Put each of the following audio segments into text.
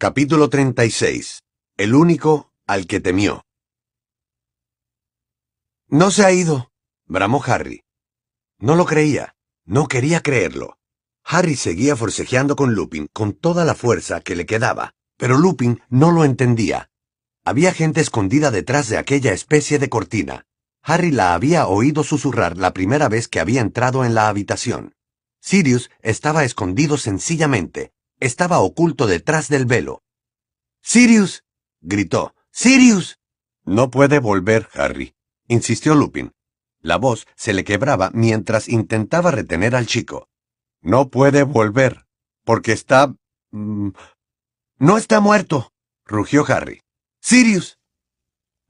Capítulo 36. El único al que temió. No se ha ido, bramó Harry. No lo creía, no quería creerlo. Harry seguía forcejeando con Lupin con toda la fuerza que le quedaba, pero Lupin no lo entendía. Había gente escondida detrás de aquella especie de cortina. Harry la había oído susurrar la primera vez que había entrado en la habitación. Sirius estaba escondido sencillamente, estaba oculto detrás del velo. Sirius. gritó. Sirius. No puede volver, Harry, insistió Lupin. La voz se le quebraba mientras intentaba retener al chico. No puede volver, porque está... Mm, no está muerto, rugió Harry. Sirius.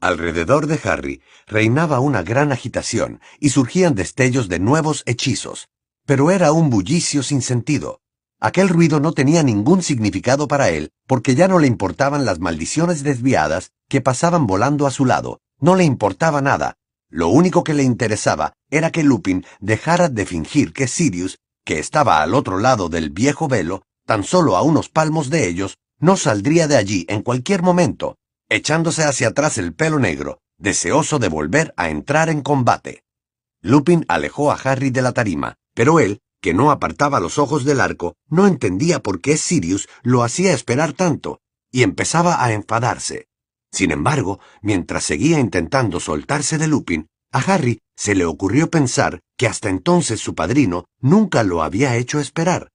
Alrededor de Harry reinaba una gran agitación y surgían destellos de nuevos hechizos, pero era un bullicio sin sentido. Aquel ruido no tenía ningún significado para él, porque ya no le importaban las maldiciones desviadas que pasaban volando a su lado, no le importaba nada. Lo único que le interesaba era que Lupin dejara de fingir que Sirius, que estaba al otro lado del viejo velo, tan solo a unos palmos de ellos, no saldría de allí en cualquier momento, echándose hacia atrás el pelo negro, deseoso de volver a entrar en combate. Lupin alejó a Harry de la tarima, pero él, que no apartaba los ojos del arco, no entendía por qué Sirius lo hacía esperar tanto, y empezaba a enfadarse. Sin embargo, mientras seguía intentando soltarse de Lupin, a Harry se le ocurrió pensar que hasta entonces su padrino nunca lo había hecho esperar.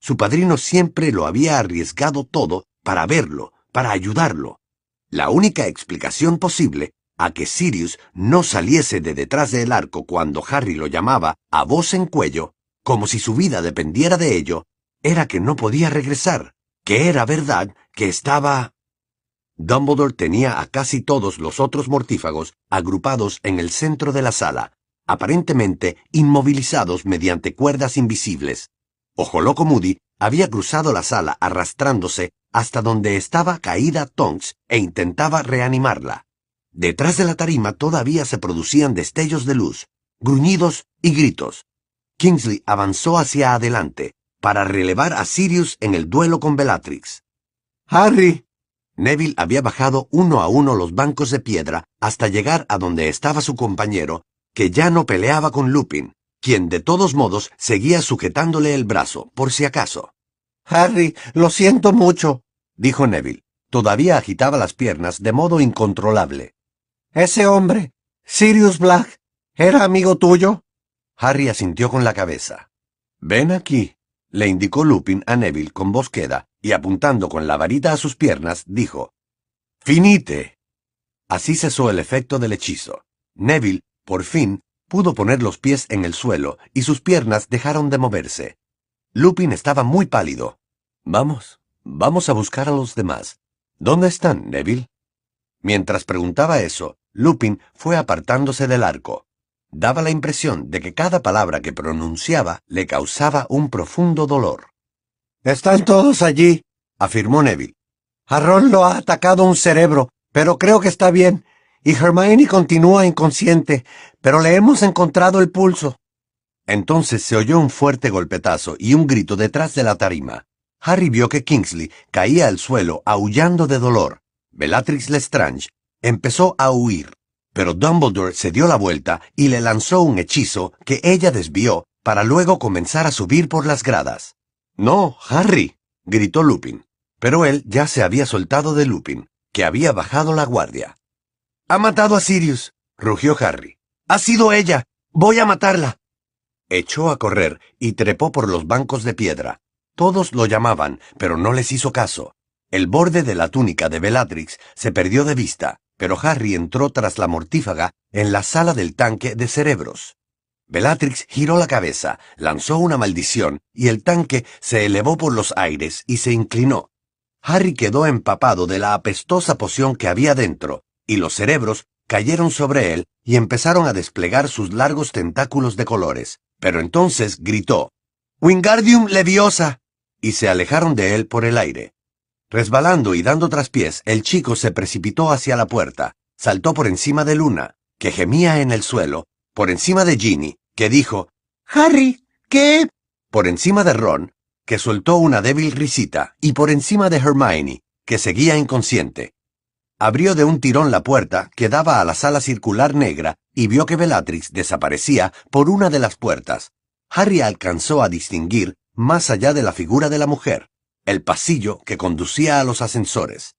Su padrino siempre lo había arriesgado todo para verlo, para ayudarlo. La única explicación posible a que Sirius no saliese de detrás del arco cuando Harry lo llamaba a voz en cuello como si su vida dependiera de ello, era que no podía regresar, que era verdad que estaba... Dumbledore tenía a casi todos los otros mortífagos agrupados en el centro de la sala, aparentemente inmovilizados mediante cuerdas invisibles. Ojoloco Moody había cruzado la sala arrastrándose hasta donde estaba caída Tonks e intentaba reanimarla. Detrás de la tarima todavía se producían destellos de luz, gruñidos y gritos. Kingsley avanzó hacia adelante para relevar a Sirius en el duelo con Bellatrix. ¡Harry! Neville había bajado uno a uno los bancos de piedra hasta llegar a donde estaba su compañero, que ya no peleaba con Lupin, quien de todos modos seguía sujetándole el brazo, por si acaso. Harry, lo siento mucho, dijo Neville. Todavía agitaba las piernas de modo incontrolable. Ese hombre, Sirius Black, ¿era amigo tuyo? Harry asintió con la cabeza. Ven aquí, le indicó Lupin a Neville con voz queda, y apuntando con la varita a sus piernas, dijo Finite. Así cesó el efecto del hechizo. Neville, por fin, pudo poner los pies en el suelo y sus piernas dejaron de moverse. Lupin estaba muy pálido. Vamos, vamos a buscar a los demás. ¿Dónde están, Neville? Mientras preguntaba eso, Lupin fue apartándose del arco. Daba la impresión de que cada palabra que pronunciaba le causaba un profundo dolor. Están todos allí, afirmó Neville. A Ron lo ha atacado un cerebro, pero creo que está bien, y Hermione continúa inconsciente, pero le hemos encontrado el pulso. Entonces se oyó un fuerte golpetazo y un grito detrás de la tarima. Harry vio que Kingsley caía al suelo aullando de dolor. Bellatrix Lestrange empezó a huir pero Dumbledore se dio la vuelta y le lanzó un hechizo que ella desvió para luego comenzar a subir por las gradas. No, Harry, gritó Lupin, pero él ya se había soltado de Lupin, que había bajado la guardia. Ha matado a Sirius, rugió Harry. Ha sido ella. Voy a matarla. Echó a correr y trepó por los bancos de piedra. Todos lo llamaban, pero no les hizo caso. El borde de la túnica de Bellatrix se perdió de vista, pero Harry entró tras la mortífaga en la sala del tanque de cerebros. Bellatrix giró la cabeza, lanzó una maldición, y el tanque se elevó por los aires y se inclinó. Harry quedó empapado de la apestosa poción que había dentro, y los cerebros cayeron sobre él y empezaron a desplegar sus largos tentáculos de colores. Pero entonces gritó, Wingardium Leviosa, y se alejaron de él por el aire. Resbalando y dando traspiés, el chico se precipitó hacia la puerta, saltó por encima de Luna, que gemía en el suelo, por encima de Ginny, que dijo, Harry, ¿qué? Por encima de Ron, que soltó una débil risita, y por encima de Hermione, que seguía inconsciente. Abrió de un tirón la puerta que daba a la sala circular negra y vio que Bellatrix desaparecía por una de las puertas. Harry alcanzó a distinguir, más allá de la figura de la mujer, el pasillo que conducía a los ascensores.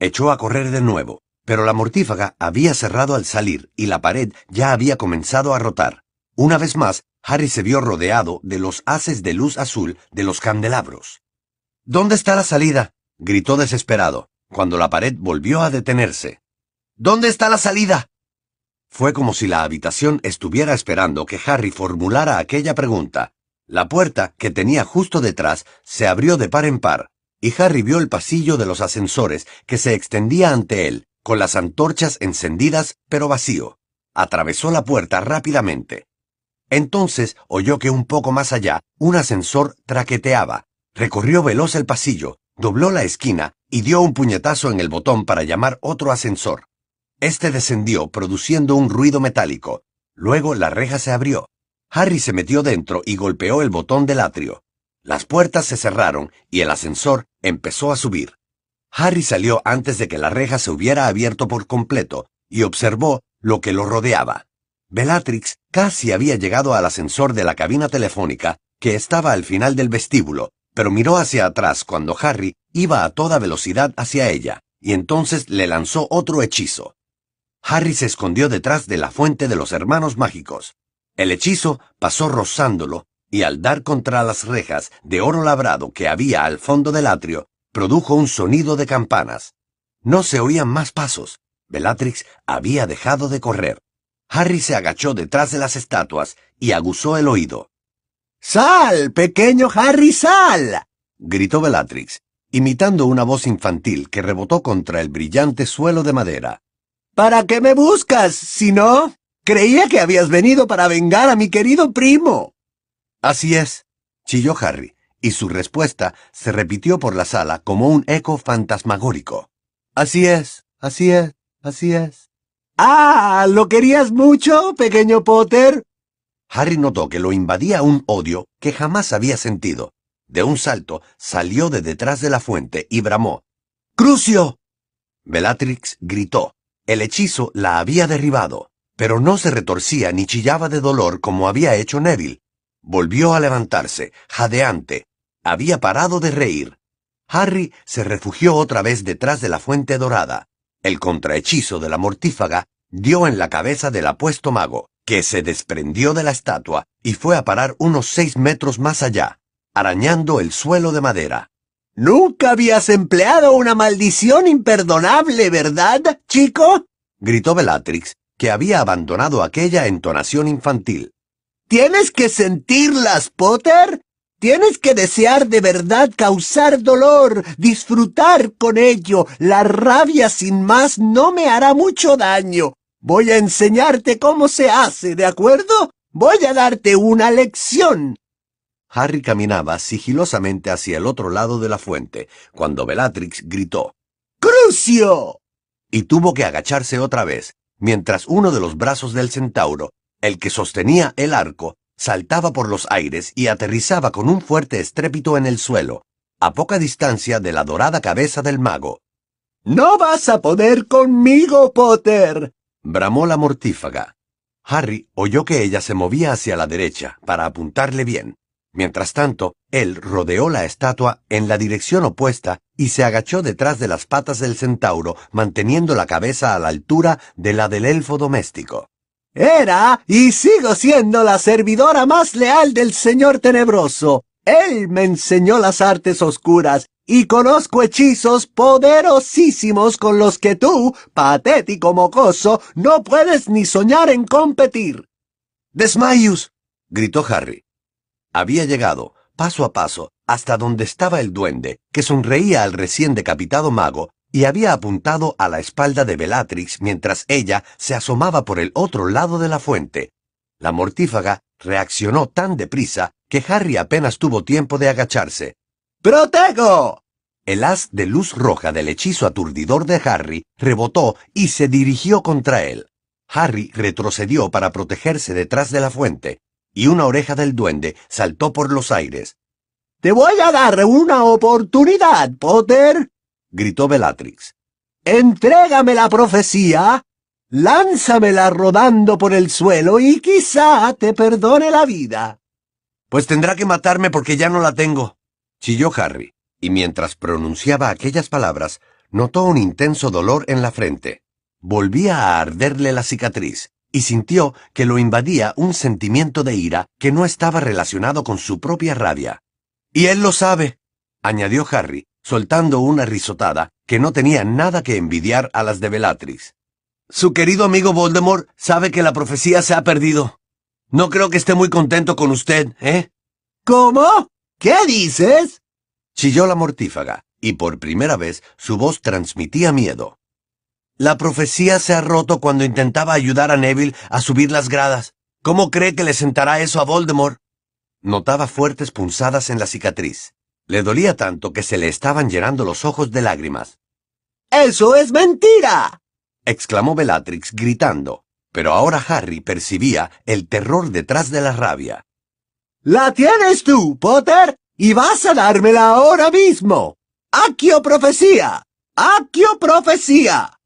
Echó a correr de nuevo, pero la mortífaga había cerrado al salir y la pared ya había comenzado a rotar. Una vez más, Harry se vio rodeado de los haces de luz azul de los candelabros. ¿Dónde está la salida? gritó desesperado, cuando la pared volvió a detenerse. ¿Dónde está la salida? Fue como si la habitación estuviera esperando que Harry formulara aquella pregunta. La puerta, que tenía justo detrás, se abrió de par en par, y Harry vio el pasillo de los ascensores que se extendía ante él, con las antorchas encendidas pero vacío. Atravesó la puerta rápidamente. Entonces oyó que un poco más allá un ascensor traqueteaba. Recorrió veloz el pasillo, dobló la esquina y dio un puñetazo en el botón para llamar otro ascensor. Este descendió produciendo un ruido metálico. Luego la reja se abrió. Harry se metió dentro y golpeó el botón del atrio. Las puertas se cerraron y el ascensor empezó a subir. Harry salió antes de que la reja se hubiera abierto por completo y observó lo que lo rodeaba. Bellatrix casi había llegado al ascensor de la cabina telefónica que estaba al final del vestíbulo, pero miró hacia atrás cuando Harry iba a toda velocidad hacia ella, y entonces le lanzó otro hechizo. Harry se escondió detrás de la fuente de los hermanos mágicos. El hechizo pasó rozándolo, y al dar contra las rejas de oro labrado que había al fondo del atrio, produjo un sonido de campanas. No se oían más pasos. Bellatrix había dejado de correr. Harry se agachó detrás de las estatuas y aguzó el oído. ¡Sal, pequeño Harry, sal! gritó Bellatrix, imitando una voz infantil que rebotó contra el brillante suelo de madera. ¿Para qué me buscas, si no? Creía que habías venido para vengar a mi querido primo. Así es, chilló Harry, y su respuesta se repitió por la sala como un eco fantasmagórico. Así es, así es, así es. Ah, ¿lo querías mucho, pequeño Potter? Harry notó que lo invadía un odio que jamás había sentido. De un salto salió de detrás de la fuente y bramó. ¡Crucio! Bellatrix gritó. El hechizo la había derribado, pero no se retorcía ni chillaba de dolor como había hecho Neville. Volvió a levantarse, jadeante. Había parado de reír. Harry se refugió otra vez detrás de la fuente dorada. El contrahechizo de la mortífaga dio en la cabeza del apuesto mago, que se desprendió de la estatua y fue a parar unos seis metros más allá, arañando el suelo de madera. Nunca habías empleado una maldición imperdonable, ¿verdad, chico? gritó Bellatrix, que había abandonado aquella entonación infantil. Tienes que sentirlas, Potter. Tienes que desear de verdad causar dolor, disfrutar con ello. La rabia sin más no me hará mucho daño. Voy a enseñarte cómo se hace, ¿de acuerdo? Voy a darte una lección. Harry caminaba sigilosamente hacia el otro lado de la fuente, cuando Bellatrix gritó ¡Crucio! y tuvo que agacharse otra vez, mientras uno de los brazos del centauro, el que sostenía el arco, saltaba por los aires y aterrizaba con un fuerte estrépito en el suelo, a poca distancia de la dorada cabeza del mago. No vas a poder conmigo, Potter. bramó la mortífaga. Harry oyó que ella se movía hacia la derecha para apuntarle bien. Mientras tanto, él rodeó la estatua en la dirección opuesta y se agachó detrás de las patas del centauro, manteniendo la cabeza a la altura de la del elfo doméstico. Era y sigo siendo la servidora más leal del Señor Tenebroso. Él me enseñó las artes oscuras y conozco hechizos poderosísimos con los que tú, patético mocoso, no puedes ni soñar en competir. Desmayus, gritó Harry. Había llegado, paso a paso, hasta donde estaba el duende, que sonreía al recién decapitado mago, y había apuntado a la espalda de Bellatrix mientras ella se asomaba por el otro lado de la fuente. La mortífaga reaccionó tan deprisa que Harry apenas tuvo tiempo de agacharse. ¡Protego! El haz de luz roja del hechizo aturdidor de Harry rebotó y se dirigió contra él. Harry retrocedió para protegerse detrás de la fuente, y una oreja del duende saltó por los aires. Te voy a dar una oportunidad, Potter. gritó Bellatrix. Entrégame la profecía, lánzamela rodando por el suelo y quizá te perdone la vida. Pues tendrá que matarme porque ya no la tengo, chilló Harry, y mientras pronunciaba aquellas palabras, notó un intenso dolor en la frente. Volvía a arderle la cicatriz, y sintió que lo invadía un sentimiento de ira que no estaba relacionado con su propia rabia. Y él lo sabe, añadió Harry, soltando una risotada que no tenía nada que envidiar a las de Bellatrix. Su querido amigo Voldemort sabe que la profecía se ha perdido. No creo que esté muy contento con usted, ¿eh? ¿Cómo? ¿Qué dices? chilló la mortífaga, y por primera vez su voz transmitía miedo. La profecía se ha roto cuando intentaba ayudar a Neville a subir las gradas. ¿Cómo cree que le sentará eso a Voldemort? Notaba fuertes punzadas en la cicatriz. Le dolía tanto que se le estaban llenando los ojos de lágrimas. ¡Eso es mentira! exclamó Bellatrix gritando, pero ahora Harry percibía el terror detrás de la rabia. ¡La tienes tú, Potter! ¡Y vas a dármela ahora mismo! ¡Aquio profecía! ¡Aquio profecía!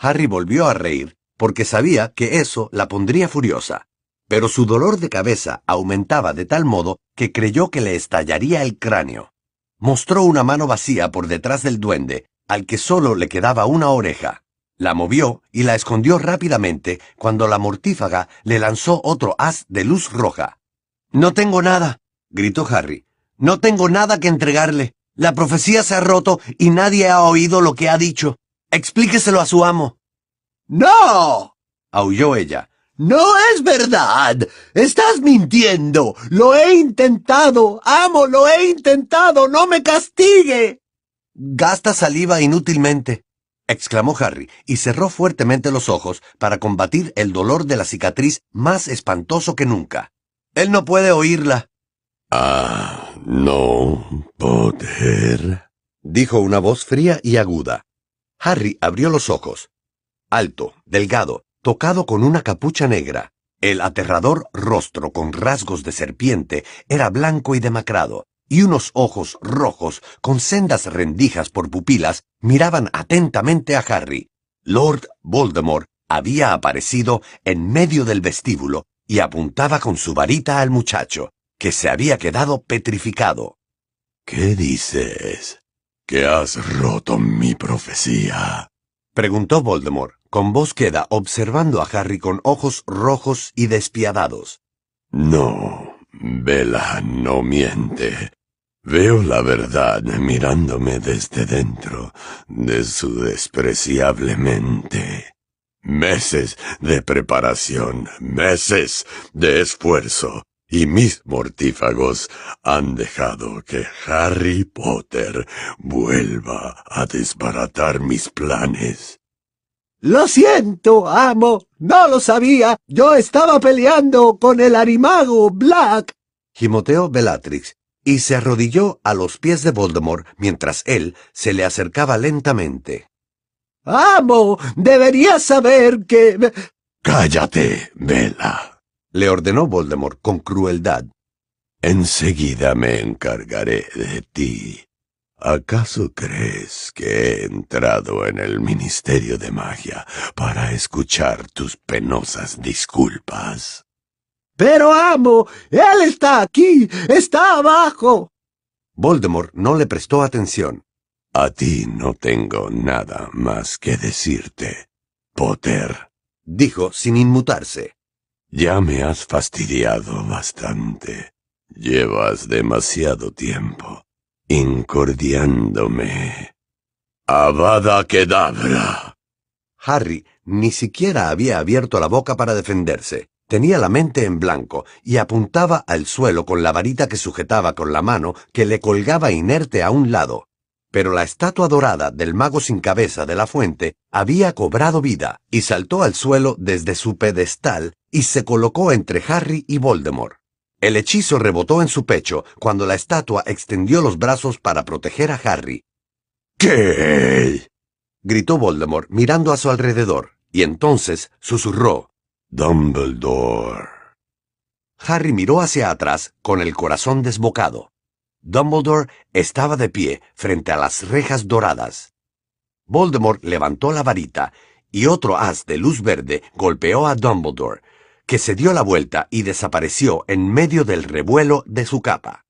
Harry volvió a reír, porque sabía que eso la pondría furiosa. Pero su dolor de cabeza aumentaba de tal modo que creyó que le estallaría el cráneo. Mostró una mano vacía por detrás del duende, al que solo le quedaba una oreja. La movió y la escondió rápidamente cuando la mortífaga le lanzó otro haz de luz roja. No tengo nada, gritó Harry. No tengo nada que entregarle. La profecía se ha roto y nadie ha oído lo que ha dicho. Explíqueselo a su amo. ¡No! aulló ella. No es verdad. Estás mintiendo. Lo he intentado. Amo, lo he intentado. No me castigue. Gasta saliva inútilmente, exclamó Harry, y cerró fuertemente los ojos para combatir el dolor de la cicatriz más espantoso que nunca. Él no puede oírla. Ah, no, poder, dijo una voz fría y aguda. Harry abrió los ojos. Alto, delgado, tocado con una capucha negra. El aterrador rostro con rasgos de serpiente era blanco y demacrado, y unos ojos rojos con sendas rendijas por pupilas miraban atentamente a Harry. Lord Voldemort había aparecido en medio del vestíbulo y apuntaba con su varita al muchacho, que se había quedado petrificado. ¿Qué dices? ¿Que has roto mi profecía? preguntó Voldemort, con voz queda observando a Harry con ojos rojos y despiadados. No, Bella no miente. Veo la verdad mirándome desde dentro de su despreciable mente. Meses de preparación, meses de esfuerzo, y mis mortífagos han dejado que Harry Potter vuelva a desbaratar mis planes. Lo siento, amo. No lo sabía. Yo estaba peleando con el arimago Black. Gimoteó Bellatrix y se arrodilló a los pies de Voldemort mientras él se le acercaba lentamente. Amo, deberías saber que... Cállate, Bella le ordenó Voldemort con crueldad. Enseguida me encargaré de ti. ¿Acaso crees que he entrado en el Ministerio de Magia para escuchar tus penosas disculpas? Pero amo, él está aquí, está abajo. Voldemort no le prestó atención. A ti no tengo nada más que decirte, Potter, dijo sin inmutarse. Ya me has fastidiado bastante. Llevas demasiado tiempo incordiándome. Avada Kedavra. Harry ni siquiera había abierto la boca para defenderse. Tenía la mente en blanco y apuntaba al suelo con la varita que sujetaba con la mano que le colgaba inerte a un lado pero la estatua dorada del mago sin cabeza de la fuente había cobrado vida y saltó al suelo desde su pedestal y se colocó entre Harry y Voldemort. El hechizo rebotó en su pecho cuando la estatua extendió los brazos para proteger a Harry. ¿Qué? gritó Voldemort mirando a su alrededor, y entonces susurró Dumbledore. Harry miró hacia atrás con el corazón desbocado. Dumbledore estaba de pie frente a las rejas doradas. Voldemort levantó la varita y otro haz de luz verde golpeó a Dumbledore, que se dio la vuelta y desapareció en medio del revuelo de su capa.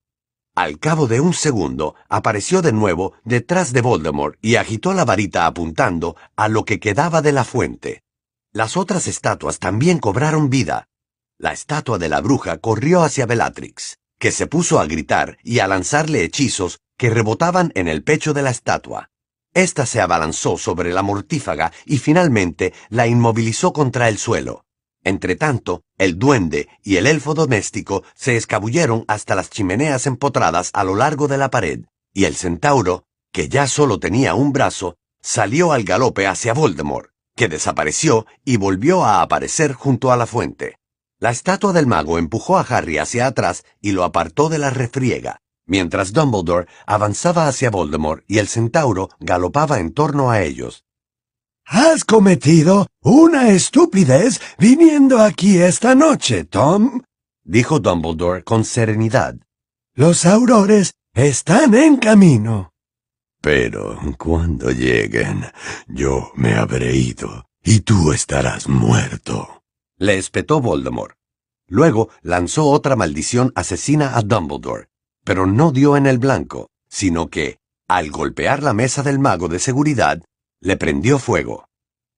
Al cabo de un segundo, apareció de nuevo detrás de Voldemort y agitó la varita apuntando a lo que quedaba de la fuente. Las otras estatuas también cobraron vida. La estatua de la bruja corrió hacia Bellatrix, que se puso a gritar y a lanzarle hechizos que rebotaban en el pecho de la estatua. Esta se abalanzó sobre la mortífaga y finalmente la inmovilizó contra el suelo. Entretanto, el duende y el elfo doméstico se escabulleron hasta las chimeneas empotradas a lo largo de la pared, y el centauro, que ya solo tenía un brazo, salió al galope hacia Voldemort, que desapareció y volvió a aparecer junto a la fuente. La estatua del mago empujó a Harry hacia atrás y lo apartó de la refriega, mientras Dumbledore avanzaba hacia Voldemort y el centauro galopaba en torno a ellos. Has cometido una estupidez viniendo aquí esta noche, Tom, dijo Dumbledore con serenidad. Los aurores están en camino. Pero cuando lleguen, yo me habré ido y tú estarás muerto. Le espetó Voldemort. Luego lanzó otra maldición asesina a Dumbledore, pero no dio en el blanco, sino que, al golpear la mesa del mago de seguridad, le prendió fuego.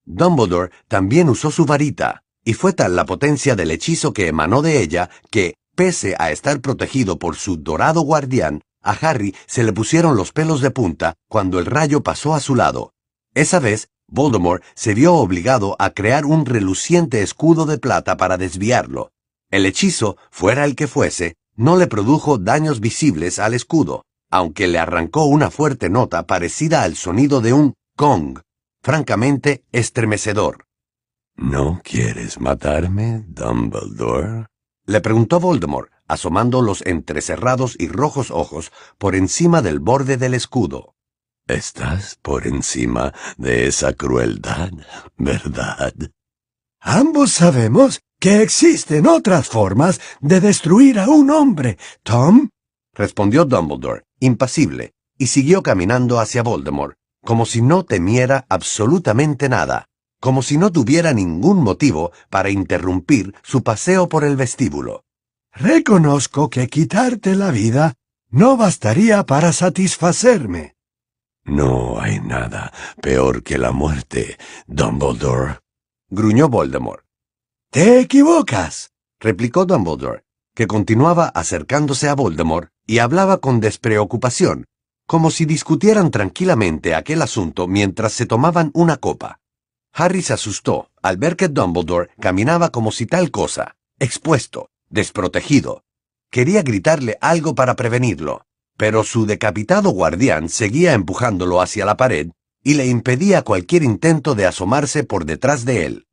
Dumbledore también usó su varita, y fue tal la potencia del hechizo que emanó de ella que, pese a estar protegido por su dorado guardián, a Harry se le pusieron los pelos de punta cuando el rayo pasó a su lado. Esa vez, Voldemort se vio obligado a crear un reluciente escudo de plata para desviarlo. El hechizo, fuera el que fuese, no le produjo daños visibles al escudo, aunque le arrancó una fuerte nota parecida al sonido de un gong, francamente estremecedor. ¿No quieres matarme, Dumbledore? Le preguntó Voldemort, asomando los entrecerrados y rojos ojos por encima del borde del escudo. Estás por encima de esa crueldad, ¿verdad? Ambos sabemos que existen otras formas de destruir a un hombre, Tom, respondió Dumbledore, impasible, y siguió caminando hacia Voldemort, como si no temiera absolutamente nada, como si no tuviera ningún motivo para interrumpir su paseo por el vestíbulo. Reconozco que quitarte la vida no bastaría para satisfacerme. No hay nada peor que la muerte, Dumbledore, gruñó Voldemort. Te equivocas, replicó Dumbledore, que continuaba acercándose a Voldemort y hablaba con despreocupación, como si discutieran tranquilamente aquel asunto mientras se tomaban una copa. Harry se asustó al ver que Dumbledore caminaba como si tal cosa, expuesto, desprotegido. Quería gritarle algo para prevenirlo, pero su decapitado guardián seguía empujándolo hacia la pared y le impedía cualquier intento de asomarse por detrás de él.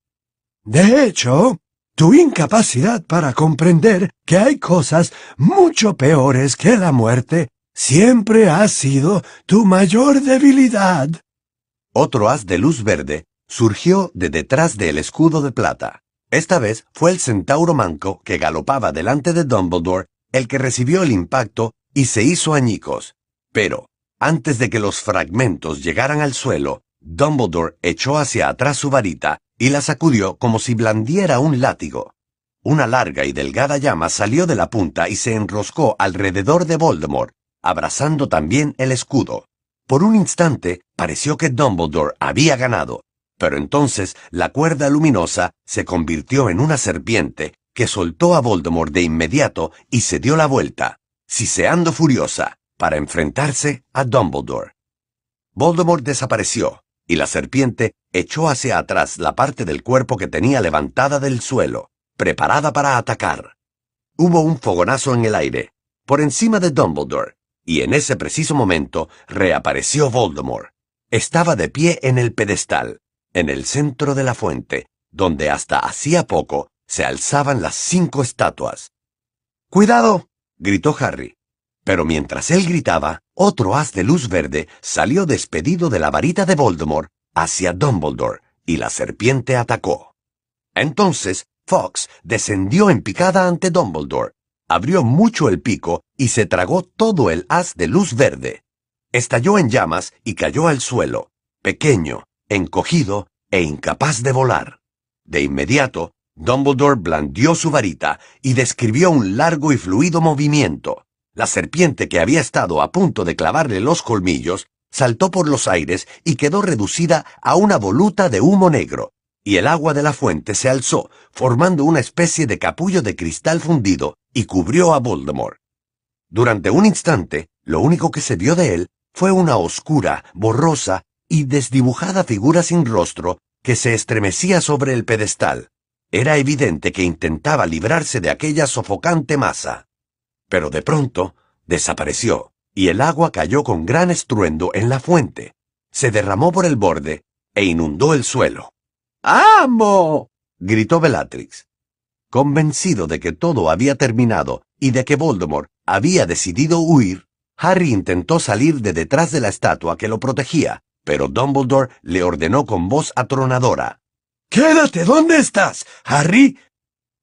De hecho, tu incapacidad para comprender que hay cosas mucho peores que la muerte siempre ha sido tu mayor debilidad. Otro haz de luz verde surgió de detrás del escudo de plata. Esta vez fue el centauro manco que galopaba delante de Dumbledore el que recibió el impacto y se hizo añicos. Pero, antes de que los fragmentos llegaran al suelo, Dumbledore echó hacia atrás su varita y la sacudió como si blandiera un látigo. Una larga y delgada llama salió de la punta y se enroscó alrededor de Voldemort, abrazando también el escudo. Por un instante pareció que Dumbledore había ganado, pero entonces la cuerda luminosa se convirtió en una serpiente que soltó a Voldemort de inmediato y se dio la vuelta, siseando furiosa, para enfrentarse a Dumbledore. Voldemort desapareció, y la serpiente echó hacia atrás la parte del cuerpo que tenía levantada del suelo, preparada para atacar. Hubo un fogonazo en el aire, por encima de Dumbledore, y en ese preciso momento reapareció Voldemort. Estaba de pie en el pedestal, en el centro de la fuente, donde hasta hacía poco se alzaban las cinco estatuas. ¡Cuidado! gritó Harry. Pero mientras él gritaba, otro haz de luz verde salió despedido de la varita de Voldemort hacia Dumbledore, y la serpiente atacó. Entonces, Fox descendió en picada ante Dumbledore, abrió mucho el pico y se tragó todo el haz de luz verde. Estalló en llamas y cayó al suelo, pequeño, encogido e incapaz de volar. De inmediato, Dumbledore blandió su varita y describió un largo y fluido movimiento. La serpiente que había estado a punto de clavarle los colmillos saltó por los aires y quedó reducida a una voluta de humo negro, y el agua de la fuente se alzó, formando una especie de capullo de cristal fundido, y cubrió a Voldemort. Durante un instante, lo único que se vio de él fue una oscura, borrosa y desdibujada figura sin rostro que se estremecía sobre el pedestal. Era evidente que intentaba librarse de aquella sofocante masa. Pero de pronto desapareció, y el agua cayó con gran estruendo en la fuente. Se derramó por el borde e inundó el suelo. ¡Amo! gritó Bellatrix. Convencido de que todo había terminado y de que Voldemort había decidido huir, Harry intentó salir de detrás de la estatua que lo protegía, pero Dumbledore le ordenó con voz atronadora. Quédate ¿dónde estás, Harry.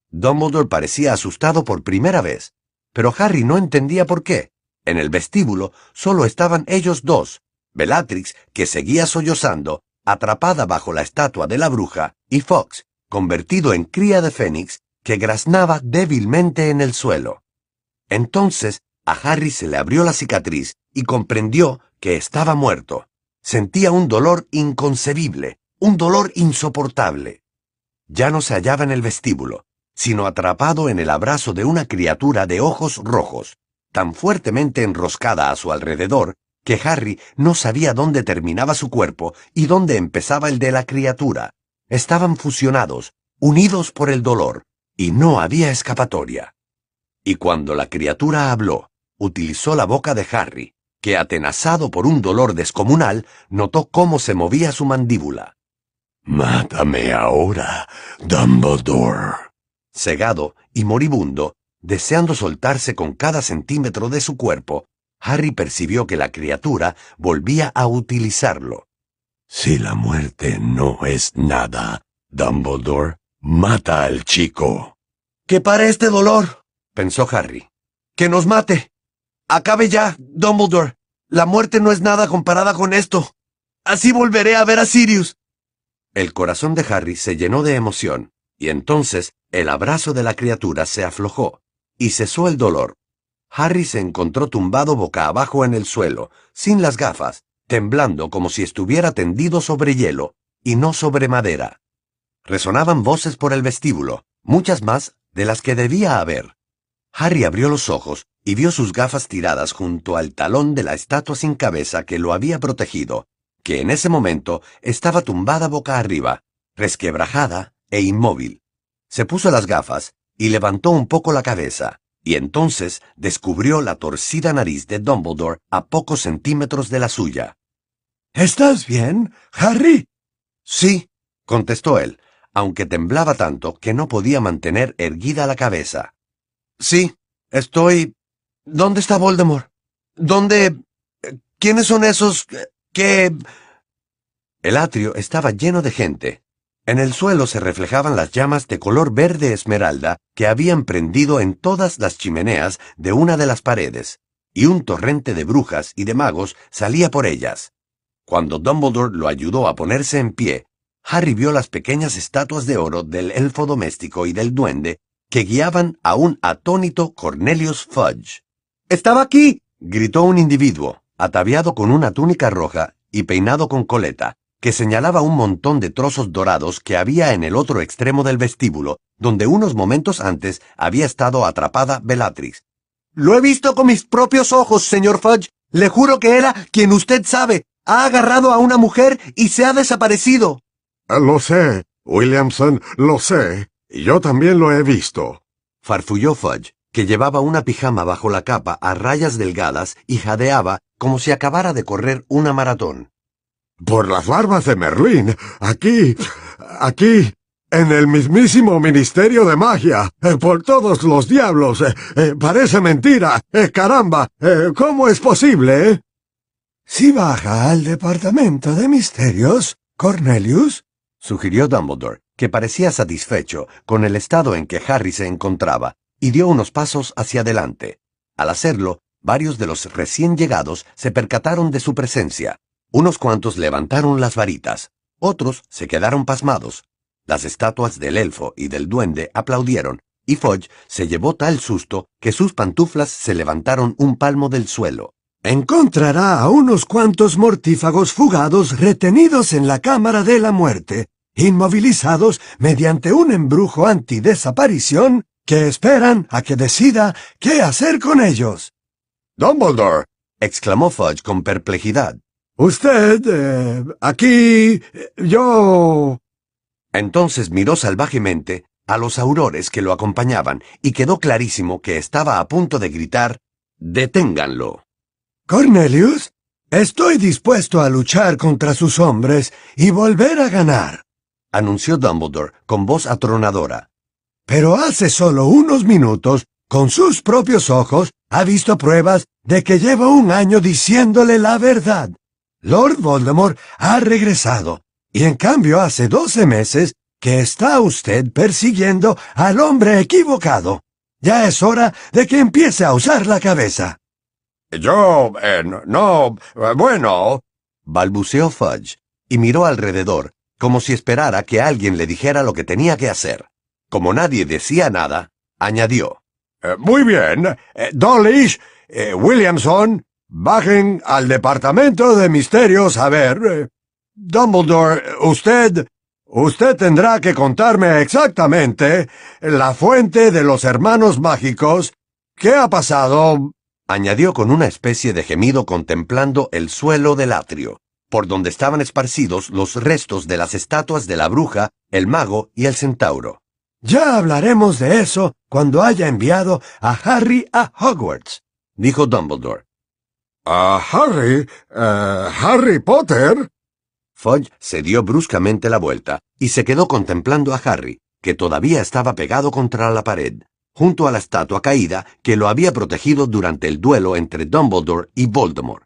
Dumbledore parecía asustado por primera vez, pero Harry no entendía por qué. En el vestíbulo solo estaban ellos dos, Bellatrix, que seguía sollozando, atrapada bajo la estatua de la bruja, y Fox, convertido en cría de fénix, que graznaba débilmente en el suelo. Entonces a Harry se le abrió la cicatriz y comprendió que estaba muerto. Sentía un dolor inconcebible, un dolor insoportable. Ya no se hallaba en el vestíbulo, sino atrapado en el abrazo de una criatura de ojos rojos, tan fuertemente enroscada a su alrededor que Harry no sabía dónde terminaba su cuerpo y dónde empezaba el de la criatura. Estaban fusionados, unidos por el dolor, y no había escapatoria. Y cuando la criatura habló, utilizó la boca de Harry, que atenazado por un dolor descomunal, notó cómo se movía su mandíbula. Mátame ahora, Dumbledore. Cegado y moribundo, deseando soltarse con cada centímetro de su cuerpo, Harry percibió que la criatura volvía a utilizarlo. Si la muerte no es nada, Dumbledore, mata al chico. Que pare este dolor, pensó Harry. Que nos mate. Acabe ya, Dumbledore. La muerte no es nada comparada con esto. Así volveré a ver a Sirius. El corazón de Harry se llenó de emoción, y entonces el abrazo de la criatura se aflojó, y cesó el dolor. Harry se encontró tumbado boca abajo en el suelo, sin las gafas, temblando como si estuviera tendido sobre hielo, y no sobre madera. Resonaban voces por el vestíbulo, muchas más de las que debía haber. Harry abrió los ojos y vio sus gafas tiradas junto al talón de la estatua sin cabeza que lo había protegido, que en ese momento estaba tumbada boca arriba, resquebrajada e inmóvil. Se puso las gafas y levantó un poco la cabeza, y entonces descubrió la torcida nariz de Dumbledore a pocos centímetros de la suya. ¿Estás bien, Harry? Sí, contestó él, aunque temblaba tanto que no podía mantener erguida la cabeza. Sí, estoy ¿Dónde está Voldemort? ¿Dónde... ¿Quiénes son esos... que... El atrio estaba lleno de gente. En el suelo se reflejaban las llamas de color verde esmeralda que habían prendido en todas las chimeneas de una de las paredes, y un torrente de brujas y de magos salía por ellas. Cuando Dumbledore lo ayudó a ponerse en pie, Harry vio las pequeñas estatuas de oro del elfo doméstico y del duende que guiaban a un atónito Cornelius Fudge. Estaba aquí, gritó un individuo, ataviado con una túnica roja y peinado con coleta, que señalaba un montón de trozos dorados que había en el otro extremo del vestíbulo, donde unos momentos antes había estado atrapada Bellatrix. Lo he visto con mis propios ojos, señor Fudge. Le juro que era quien usted sabe. Ha agarrado a una mujer y se ha desaparecido. Lo sé, Williamson, lo sé. Yo también lo he visto. Farfulló Fudge que llevaba una pijama bajo la capa a rayas delgadas y jadeaba como si acabara de correr una maratón. Por las barbas de Merlín, aquí, aquí, en el mismísimo Ministerio de Magia, eh, por todos los diablos, eh, eh, parece mentira, caramba, ¿cómo es posible? Si baja al Departamento de Misterios, Cornelius, sugirió Dumbledore, que parecía satisfecho con el estado en que Harry se encontraba, y dio unos pasos hacia adelante. Al hacerlo, varios de los recién llegados se percataron de su presencia, Unos cuantos levantaron las varitas, otros se quedaron pasmados. Las estatuas del elfo y del duende aplaudieron, y Fudge se llevó tal susto que sus pantuflas se levantaron un palmo del suelo. Encontrará a unos cuantos mortífagos fugados retenidos en la cámara de la muerte, inmovilizados mediante un embrujo antidesaparición que esperan a que decida qué hacer con ellos. Dumbledore, exclamó Fudge con perplejidad. Usted, eh, aquí, yo... Entonces miró salvajemente a los aurores que lo acompañaban y quedó clarísimo que estaba a punto de gritar Deténganlo. Cornelius, estoy dispuesto a luchar contra sus hombres y volver a ganar, anunció Dumbledore con voz atronadora. Pero hace solo unos minutos, con sus propios ojos, ha visto pruebas de que llevo un año diciéndole la verdad. Lord Voldemort ha regresado, y en cambio hace doce meses que está usted persiguiendo al hombre equivocado. Ya es hora de que empiece a usar la cabeza. Yo, eh, no, bueno, balbuceó Fudge, y miró alrededor, como si esperara que alguien le dijera lo que tenía que hacer. Como nadie decía nada, añadió. Eh, muy bien, eh, Dawlish, eh, Williamson, bajen al departamento de misterios a ver. Dumbledore, usted Usted tendrá que contarme exactamente la fuente de los hermanos mágicos. ¿Qué ha pasado? añadió con una especie de gemido contemplando el suelo del atrio, por donde estaban esparcidos los restos de las estatuas de la bruja, el mago y el centauro. Ya hablaremos de eso cuando haya enviado a Harry a Hogwarts, dijo Dumbledore. ¿A Harry? Uh, ¿Harry Potter? Fudge se dio bruscamente la vuelta y se quedó contemplando a Harry, que todavía estaba pegado contra la pared, junto a la estatua caída que lo había protegido durante el duelo entre Dumbledore y Voldemort.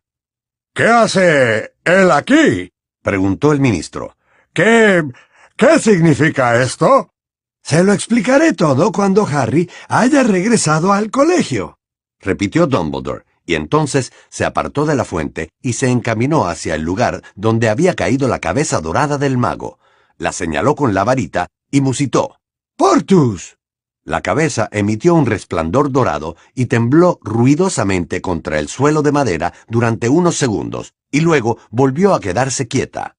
¿Qué hace él aquí? preguntó el ministro. ¿Qué... qué significa esto? Se lo explicaré todo cuando Harry haya regresado al colegio, repitió Dumbledore, y entonces se apartó de la fuente y se encaminó hacia el lugar donde había caído la cabeza dorada del mago. La señaló con la varita y musitó. ¡Portus! La cabeza emitió un resplandor dorado y tembló ruidosamente contra el suelo de madera durante unos segundos, y luego volvió a quedarse quieta.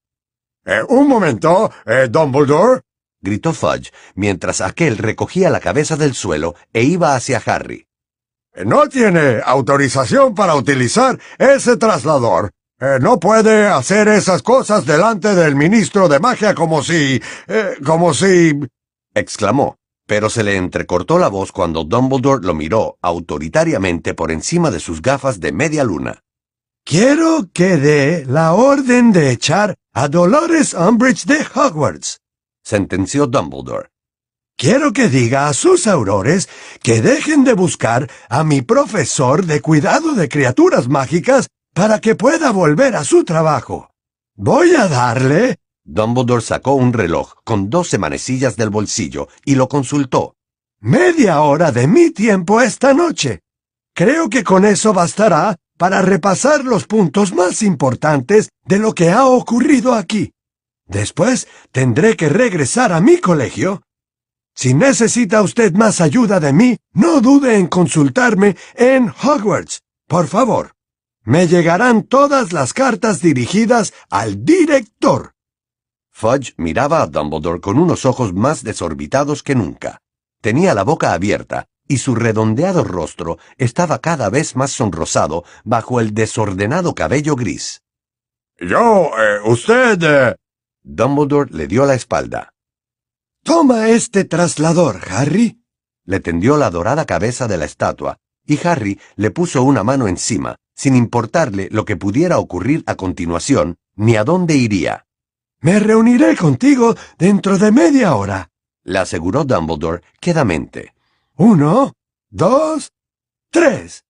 Eh, un momento, eh, Dumbledore, gritó Fudge, mientras aquel recogía la cabeza del suelo e iba hacia Harry. No tiene autorización para utilizar ese traslador. Eh, no puede hacer esas cosas delante del ministro de magia como si... Eh, como si... exclamó, pero se le entrecortó la voz cuando Dumbledore lo miró autoritariamente por encima de sus gafas de media luna. Quiero que dé la orden de echar a Dolores Umbridge de Hogwarts, sentenció Dumbledore. Quiero que diga a sus aurores que dejen de buscar a mi profesor de cuidado de criaturas mágicas para que pueda volver a su trabajo. Voy a darle... Dumbledore sacó un reloj con doce manecillas del bolsillo y lo consultó. Media hora de mi tiempo esta noche. Creo que con eso bastará para repasar los puntos más importantes de lo que ha ocurrido aquí. Después tendré que regresar a mi colegio si necesita usted más ayuda de mí, no dude en consultarme en Hogwarts. Por favor. Me llegarán todas las cartas dirigidas al director. Fudge miraba a Dumbledore con unos ojos más desorbitados que nunca. Tenía la boca abierta y su redondeado rostro estaba cada vez más sonrosado bajo el desordenado cabello gris. Yo, eh, usted... Eh, Dumbledore le dio la espalda. Toma este traslador, Harry. Le tendió la dorada cabeza de la estatua, y Harry le puso una mano encima, sin importarle lo que pudiera ocurrir a continuación, ni a dónde iría. Me reuniré contigo dentro de media hora, le aseguró Dumbledore quedamente. Uno, dos, tres.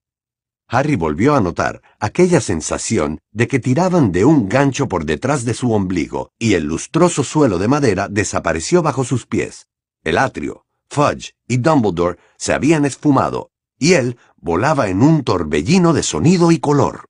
Harry volvió a notar aquella sensación de que tiraban de un gancho por detrás de su ombligo, y el lustroso suelo de madera desapareció bajo sus pies. El atrio, Fudge y Dumbledore se habían esfumado, y él volaba en un torbellino de sonido y color.